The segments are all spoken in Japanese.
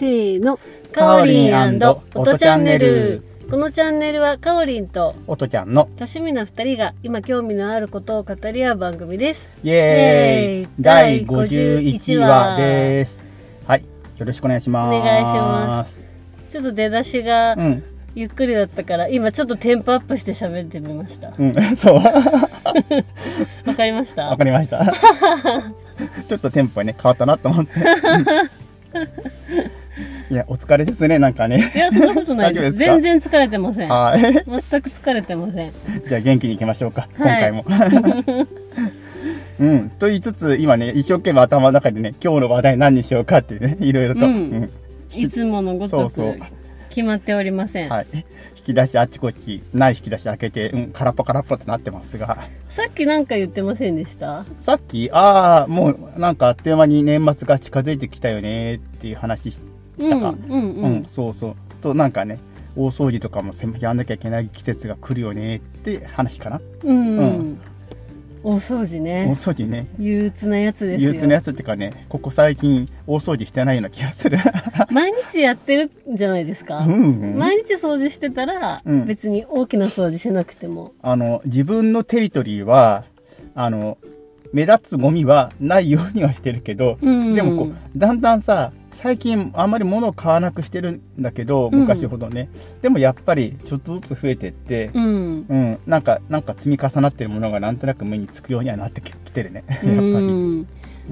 せーの。かおりん音チャンネル。このチャンネルはかおりんとおとちゃんの多趣味な二人が今興味のあることを語り合う番組です。イエーイ第51話です。はい。よろしくお願いします。お願いします。ちょっと出だしがうん。ゆっくりだったから、今ちょっとテンポアップして喋ってみました。うん。そう。わ わかりました？かりました。ちょっとテンポね、変わったなと思って。いや、お疲れですね、なんかね。いや、そんなことないです。全然疲れてません。はい。全く疲れてません。じゃあ元気に行きましょうか、はい今回も。うん。と言いつつ、今ね、一生懸命頭の中でね、今日の話題何にしようかってね、いろいろと。うんいつものごとくそうそう決まっておりません。はい。引き出しあちこち、ない引き出し開けて、うん、空っぽ空っぽってなってますが。さっきなんか言ってませんでした？さっき、ああ、もうなんかあっという間に年末が近づいてきたよねっていう話ししたか。うん。そうそう。と、なんかね、大掃除とかもせやんなきゃいけない季節が来るよねって話かな。うん、ううんん。大掃除大ね。掃除ね。憂鬱なやつですよ。憂鬱なやつっていうかね、ここ最近大掃除してないような気がする。毎日やってるんじゃないですか？うん、うん。毎日掃除してたら、うん別に大きな掃除しなくても。あの、自分のテリトリーは、あの、目立つゴミはないようにはしてるけど、うんでもこう、だんだんさ、最近あんまり物を買わなくしてるんだけど、うん昔ほどね。でもやっぱりちょっとずつ増えてって、うん。うん、なんか、なんか積み重なってるものがなんとなく目につくようにはなってききてるね。やっぱり。うん。うん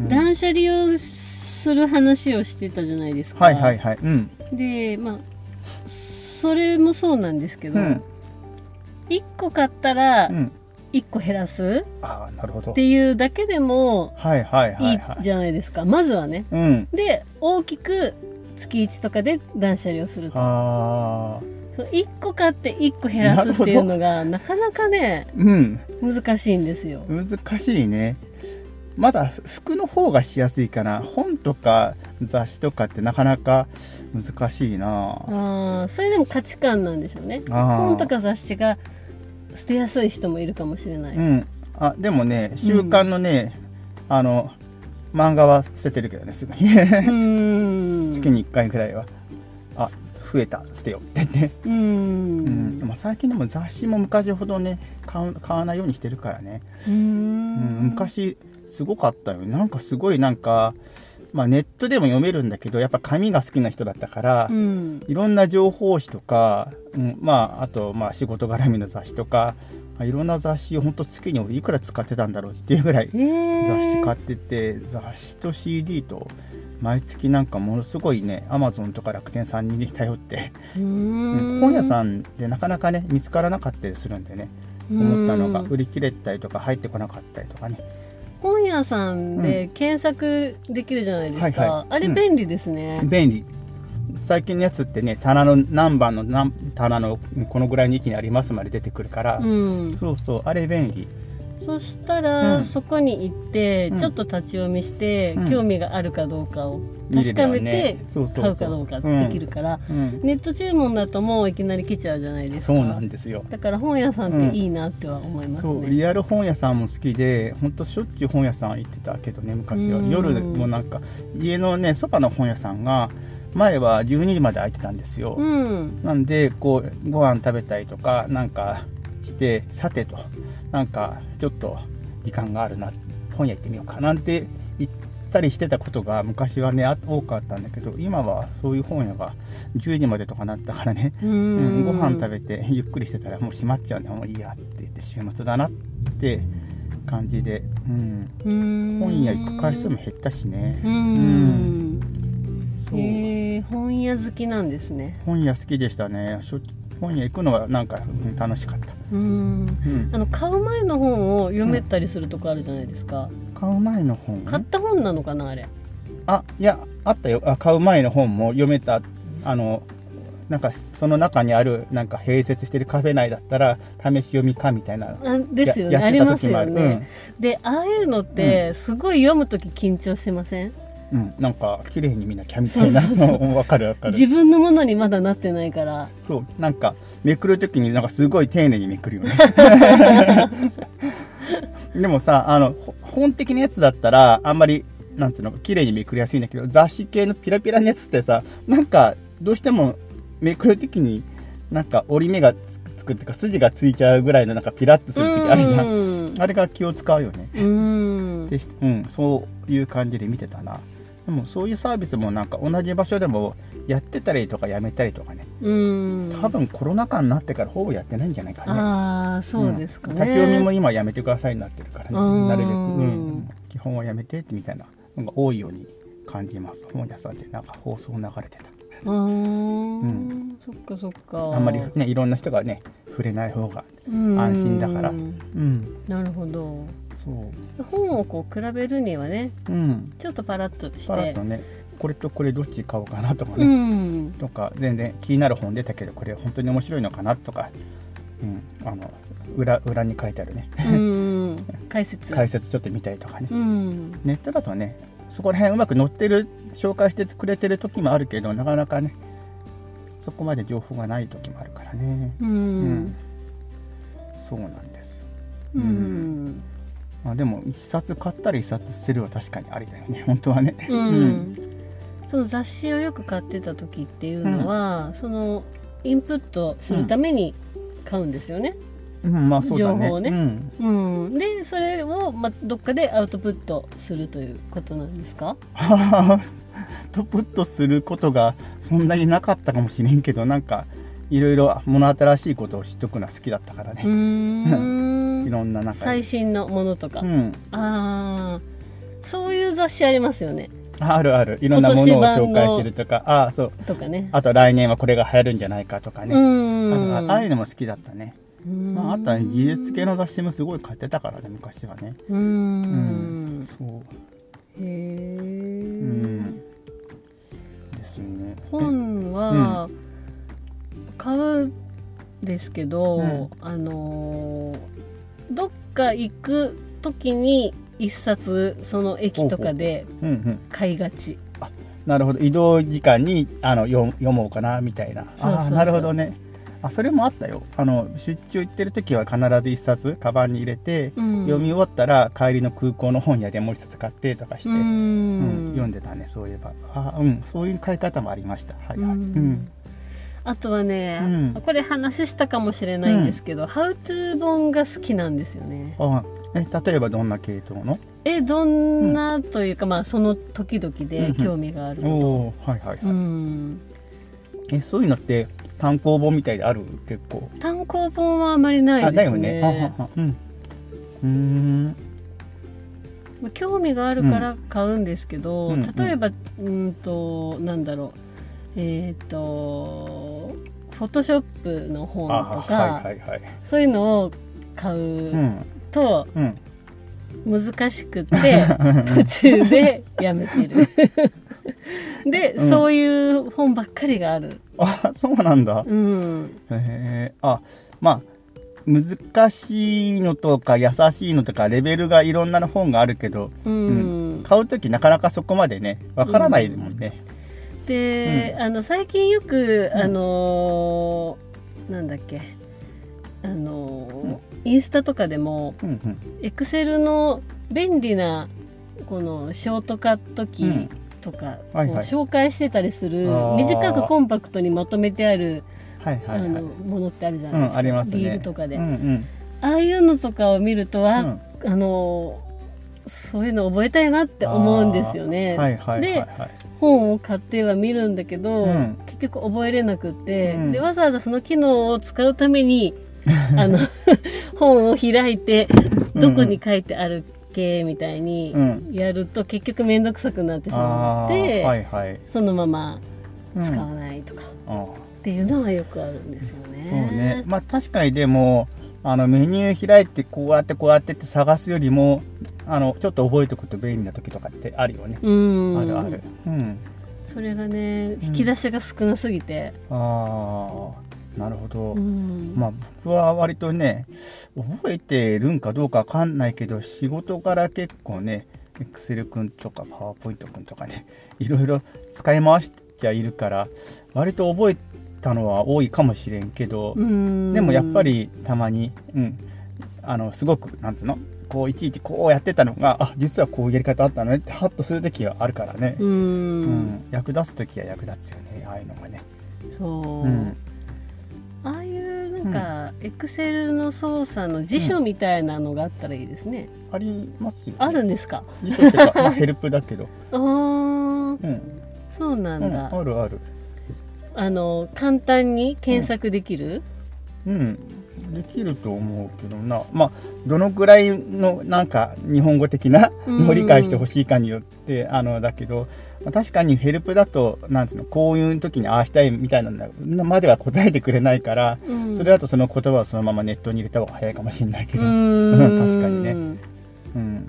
断捨離をする話をしてたじゃないですか。はいはいはい。うん。で、まあ、それもそうなんですけど、うん。1個買ったらうん。1個減らす？ああ、なるほどっ。ていうだけでもはいはい。じゃないですか。まずはね。うん。で、大きく月1とかで断捨離をすると。ああ。そう1個買って1個減らすっていうのがなかなかね、うん。難しいんですよ。難しいね。まだ服の方がしやすいかな。本とか雑誌とかってなかなか難しいな。ああ、それでも価値観なんでしょうね。本とか雑誌が捨てやすい人もいるかもしれない。うん。あ、でもね、週刊のね、あの、漫画は捨ててるけどね、すぐに。月に1回くらいは。あ、増えた、捨てようって言って。うーん。うん。まあ、最近でも雑誌も昔ほどね、買う買わないようにしてるからね。うん。昔すごかったよなんかすごいなんか、まあ、ネットでも読めるんだけどやっぱ紙が好きな人だったから、うん。いろんな情報誌とか、うん、まああとまあ仕事絡みの雑誌とか、まあ、いろんな雑誌を本当月に俺いくら使ってたんだろうっていうぐらいえー、雑誌買ってて、雑誌と CD と毎月なんかものすごいねアマゾンとか楽天さんに頼って。本屋さんでなかなかね見つからなかったりするんでね思ったのがうん売り切れたりとか入ってこなかったりとかね本屋さんで検索できるじゃないですか。はいはいあれうん便利ですね。便利最近のやつってね棚の何番の何棚のこのぐらいの位置にありますまで出てくるから、うん。そうそうあれ便利そしたら、うん。そこに行って、うん。ちょっと立ち読みして、うん。興味があるかどうかを見れるよ確かめてねそうそう。買うかどうかできるから、うん、ネット注文だともういきなり来ちゃうじゃないですか。そうなんですよ。だから本屋さんっていいなっては思いますね。そうリアル本屋さんも好きでほんとしょっちゅう本屋さん行ってたけどね昔は。うん。夜もなんか家のねそばの本屋さんが前は12時まで開いてたんですよ、うん。なんでこうご飯食べたりとかなんかしてさてと。なんかちょっと時間があるな。本屋行ってみようかなんて言ったりしてたことが昔はねあ多かったんだけど今はそういう本屋が10時までとかなったからね、ううんん。ご飯食べてゆっくりしてたらもう閉まっちゃうんでもういいやって言って週末だなって感じで、うん、うん本屋行く回数も減ったしね。う。うん。そ本屋好きなんですね。本屋好きでしたね。しょ本屋行くのはなんかうん楽しかった。うん。うん。あの買う前の本を読めたりするとこあるじゃないですか。買う前の本？買った本なのかなあれ。あいやあったよ。あ買う前の本も読めた。あのなんかその中にあるなんか併設してるカフェ内だったら試し読みかみたいなあですよね。やありますようん。ね。でああいうのってすごい読むとき緊張しませんうん、なんか綺麗に見なきゃみたいな。わかるわかる。自分のものにまだなってないから。そう。なんかめくるときになんかすごい丁寧にめくるよね。でもさあのほ本的なやつだったらあんまりなんつうの綺麗にめくりやすいんだけど雑誌系のピラピラのやつってさなんかどうしてもめくるときになんか折り目がつつくっていうか筋がついちゃうぐらいのなんかピラッとする時あるじゃん。うん。あれが気を使うよね。うん。で、うん、そういう感じで見てたなでもそういうサービスもなんか同じ場所でもやってたりとかやめたりとかね。うん。多分コロナ禍になってからほぼやってないんじゃないかね。ああそうですかね、ん。立ち読みも今やめてくださいになってるからね。うん。なるべく、うん、基本はやめてみたいなのが多いように感じます。本屋さんでなんか放送流れてた。あー。ん。そっかそっか。あんまりねいろんな人がね触れない方がうん安心だから。うん。なるほど本をこう比べるにはねうん。ちょっとパラッとして。パラッとねこれとこれどっち買おうかなとかうね、ん。とか全然気になる本出たけどこれ本当に面白いのかなとか、うん、あの裏裏に書いてあるね。うん。解説。解説ちょっと見たりとかね。うん。ネットだとねそこら辺うまく載ってる紹介してくれてる時もあるけどなかなかねそこまで情報がない時もあるからね。ううん。んそうなんですよ、うんまあ、でも一冊買ったり一冊捨てるは確かにありだよね。本当はね。うん。その雑誌をよく買ってた時っていうのは、そのインプットするために買うんですよね。うん、まあそうだね。情報ね。うん。うん、でそれを、ま、どっかでアウトプットするということなんですか？アウトプットすることがそんなになかったかもしれんけどなんかいろいろ物新しいことを知っとくのは好きだったからうね、いろんななんか最新のものとか、うん。ああそういう雑誌ありますよね。あるある。いろんなものを紹介してるとか。ああそう。とかね。あと来年はこれが流行るんじゃないかとかうね、ん。あのああいうのも好きだったね、うん。まあ、あとは技術系の雑誌もすごい買ってたからね昔はね。ううん。そう。へえ、うん。ですね。本は買うんですけど、うん。あのーか行く時に一冊その駅とかで買いがち。なるほど。移動時間にあの読読もうかなみたいな。そうそうそう。なるほどね。あそれもあったよ。あの出張行ってる時は必ず一冊カバンに入れて、うん。読み終わったら帰りの空港の本屋でもう一冊買ってとかして、ううんん読んでたねそういえば。あうんそういう買い方もありました。はいはい、うん。うんあとはね、うん。これ話したかもしれないんですけど、ハウトゥー本が好きなんですよね。あえ例えばどんな系統の？えどんなというか、まあその時々で興味があるおこおーはいはいはい、と、うん、えそういうのって単行本みたいである？結構。単行本はあまりないですね。あだよね。ははは。うん。うーん。まあ興味があるから買うんですけど、うん。例えばうんとなんだろうえっ、とフォトショップの本あとか、はいはいはい。そういうのを買ううん。とうん。難しくて、途中でやめてる。で、うん。そういう本ばっかりがある。あそうなんだ。うん。へえあまあ難しいのとか優しいのとかレベルがいろんなの本があるけど、うん、買う時なかなかそこまでねわからないもんね、で、あの最近よくあのーなんだっけ。あのーインスタとかでもうんうん。エクセルの便利なこのショートカットキーうん。とかをはいはい。紹介してたりする、短くコンパクトにまとめてある、はいはいはい。あのものってあるじゃうないですか、んあすね。リールとかで、うんうん。ああいうのとかを見るとは、うん。あのそういうの覚えたいなって思うんですよね。ではい本を買っては見るんだけど、うん。結局覚えれなくって、うん。でわざわざその機能を使うために あの本を開いてどこに書いてあるっけみたいにうん。やると結局面倒くさくなってしまって、はいはい、そのままうん。使わないとかあっていうのはよくあるんですよね。そうね。まあ確かにでもあのメニュー開いてこうやってこうやってって探すよりもあのちょっと覚えておくと便利な時とかってあるよね、うん。あるある。うん。それがねん。引き出しが少なすぎて、ああなるほど、うん。まあ僕は割とね覚えてるんかどうかわかんないけど仕事から結構ねエクセルくんとかパワーポイントくんとかねいろいろ使い回しちゃいるから割と覚えたのは多いかもしれんけど、うん。でもやっぱりたまに、うん、あのすごくなんつうの？こういちいちこうやってたのがあ実はこういうやり方あったのねってハッとする時はあるからね、ううん。ん役立つ時は役立つよねああいうのがね。そう、うん。ああいうなんか、エクセルの操作の辞書みたいなのがあったらいいですね、ありますよ、ね。あるんですか？辞書ってか、まあ、ヘルプだけど。あー。うん。そうなうんん、だ、あるある。あの簡単に検索できる、うん。できると思うけどな。まあ、どのぐらいの、なんか、日本語的なうんのを理解してほしいかによって、あの、だけど、まあ確かにヘルプだと、なんつうの、こういう時にああしたいみたいなのまでは答えてくれないから、うんそれだとその言葉をそのままネットに入れた方が早いかもしれないけうど。ん 確かにねうん。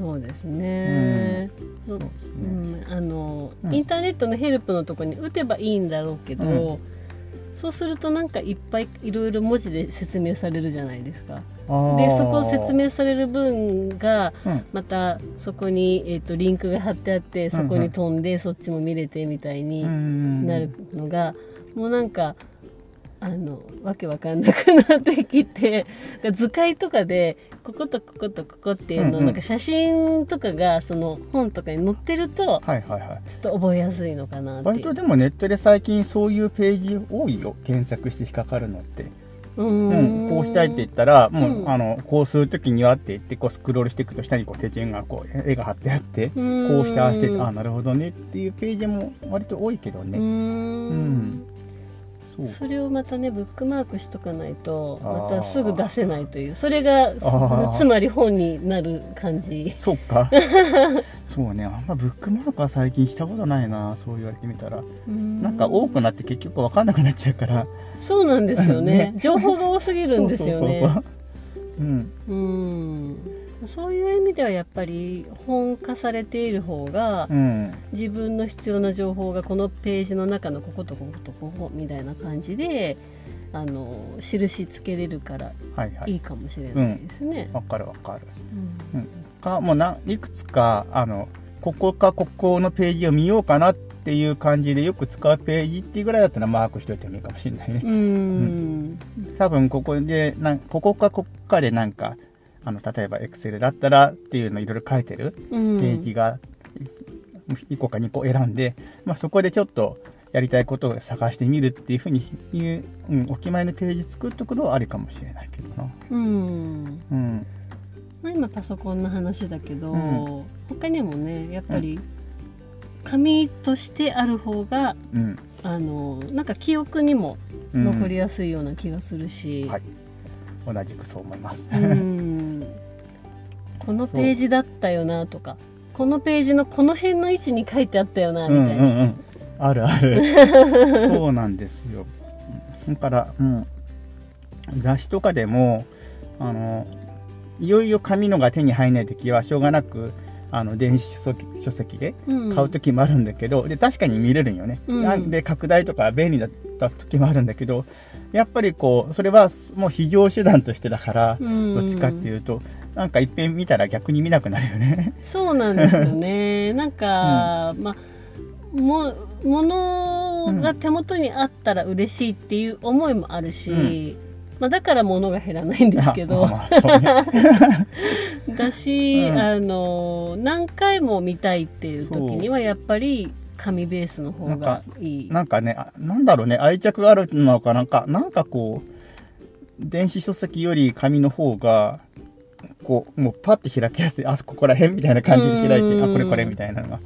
そうですね、そうですうね。ん。あのうん。インターネットのヘルプのとこに打てばいいんだろうけど、うん。そうするとなんかいっぱいいろいろ文字で説明されるじゃないですか。でそこを説明される分がうん。またそこに、えー、とリンクが貼ってあってそこに飛んで、そっちも見れてみたいにうん。なるのが、もうなんかあのわけわかんなくなってきて 図解とかでこことこことここっていうの、うんうん。なんか写真とかがその本とかに載ってるとはいはいはい。ちょっと覚えやすいのかなって。割とでもネットで最近そういうページ多いよ検索して引っかかるのって、ううんこうしたいって言ったらもう、うん。あのこうする時にはって言ってこうスクロールしていくと下にこう手順がこう絵が貼ってあってここうしてああしてあなるほどねっていうページも割と多いけどうね、んそれをまたねブックマークしとかないとまたすぐ出せないという。それがー。つまり本になる感じ。そうか。そうねあんまブックマークは最近したことないなそう言われてみたら。なんか多くなって結局分かんなくなっちゃうから。そうなんですよね。ね。情報が多すぎるんですよね。うん。うんそういう意味ではやっぱり本化されている方がうん。自分の必要な情報がこのページの中のこことこことここみたいな感じであの印つけれるからはいはい。いいかもしれないですね。わかるわかる。うん。かもうないくつかあのここかここのページを見ようかなっていう感じでよく使うページっていうぐらいだったらマークしといてもいいかもしれないね、うん。多分ここでなんここかここかでなんかあの例えば Excel だったらっていうのいろいろ書いてるうん。ページが1個か2個選んで、まあ、そこでちょっとやりたいことを探してみるっていうふうにいう、うん、お決まりのページ作っとくのはありかもしれないけどな。うん。うん。まあ、今パソコンの話だけど、うん。他にもねやっぱり紙としてある方がうん。あのなんか記憶にもうん。残りやすいような気がするし、はい。同じくそう思います、うんこのページだったよなとかこのページのこの辺の位置に書いてあったよなうんみたいな。うんうんあるある。そうなんですよ。だから、うん、雑誌とかでもあのいよいよ紙のが手に入らない時はしょうがなくあの電子書籍でうん。買う時もあるんだけど、で確かに見れるんよね、うん。なんで拡大とか便利だった時もあるんだけどやっぱりこうそれはもう非常手段としてだから、うん。どっちかっていうとなんかいっぺん見たら逆に見なくなるよね。そうなんですよね。なんか、まあもものが手元にあったら嬉しいっていう思いもあるし、まあ、だから物が減らないんですけど、まあね。だし、うん。あの何回も見たいっていう時にはやっぱり紙ベースの方がいい。なんかね、あなんだろうね、愛着があるのかなんか、なんかこう、電子書籍より紙の方が、こう、もうパッて開きやすい、あ、ここら辺みたいな感じで開いて、うんあ、これこれみたいなのが。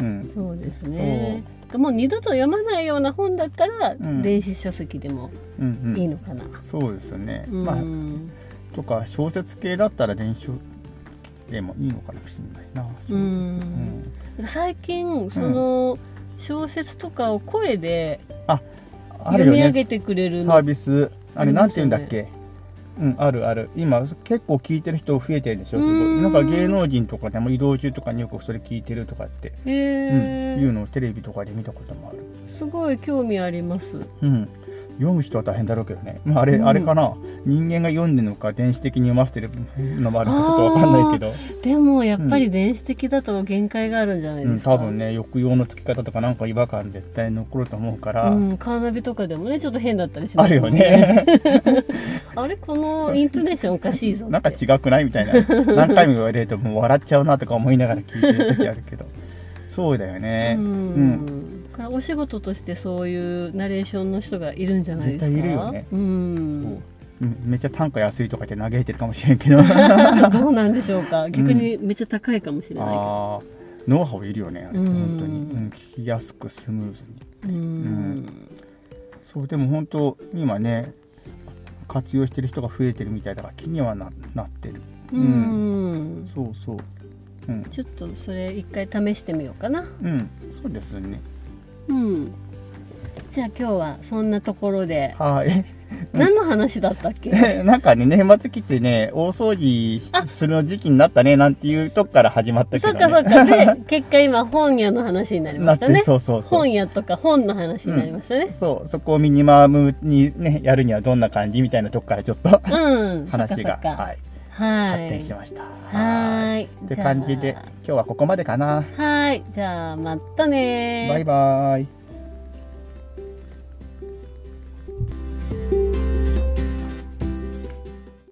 うん。そうですねもう二度と読まないような本だったら、ん電子書籍でもうんうん。いいのかな。そうですね。うんまあ、とか、小説系だったら電子書籍でもいいのかもしれないな。小説。うん最近その小説とかを声である読み上。げてくれるサーのビス。あれ、なんて言うんだっけ？うん、あるある。今、結構聞いてる人増えてるでしょ、すごい。うんなんか芸能人とかでも移動中とかによくそれ聞いてるとかって、へうん、いうーのをテレビとかで見たこともある。すごい興味あります。うん。読む人は大変だろうけどね、まあ、あれ、うんあれかな人間が読んでるのか電子的に読ませてるのもあるのかちょっとわかんないけど、でもやっぱり電子的だと限界があるんじゃないうん、ですか、多分ね抑揚のつき方とかなんか違和感絶対残ると思うから、うん、カーナビとかでもねちょっと変だったりしますあるよね。あれこのイントネーションおかしいぞなんか違くないみたいな。何回も言われるともう笑っちゃうなとか思いながら聞いてる時あるけど。そうだよね。うん、お仕事としてそういうナレーションの人がいるんじゃないですか？絶対いるよね。うん。そう。うんめっちゃ単価安いとかって嘆いてるかもしれんけど。どうなんでしょうか。逆にめっちゃ高いかもしれないけど、あーノウハウいるよね本当に、うん、聞きやすくスムーズに。うん。そうでも本当今ね活用してる人が増えてるみたいだから気にはななってる。うん。そうそう。うん、ちょっとそれ一回試してみようかな。うん、そうですね。うん。じゃあ今日はそんなところで。はい 何の話だったっけ？なんかね年末来てね大掃除あする時期になったねなんていうとこから始まったけどね。そっかそっか。で 結果今本屋の話になりましたね。そうそうそう。本屋とか本の話になりましたね。そうそこをミニマムにねやるにはどんな感じみたいなとこからちょっとうん。話がはい。はい。発展しました。はーい。って感じで今日はここまでかな。あはい。じゃあまたねバイバーイ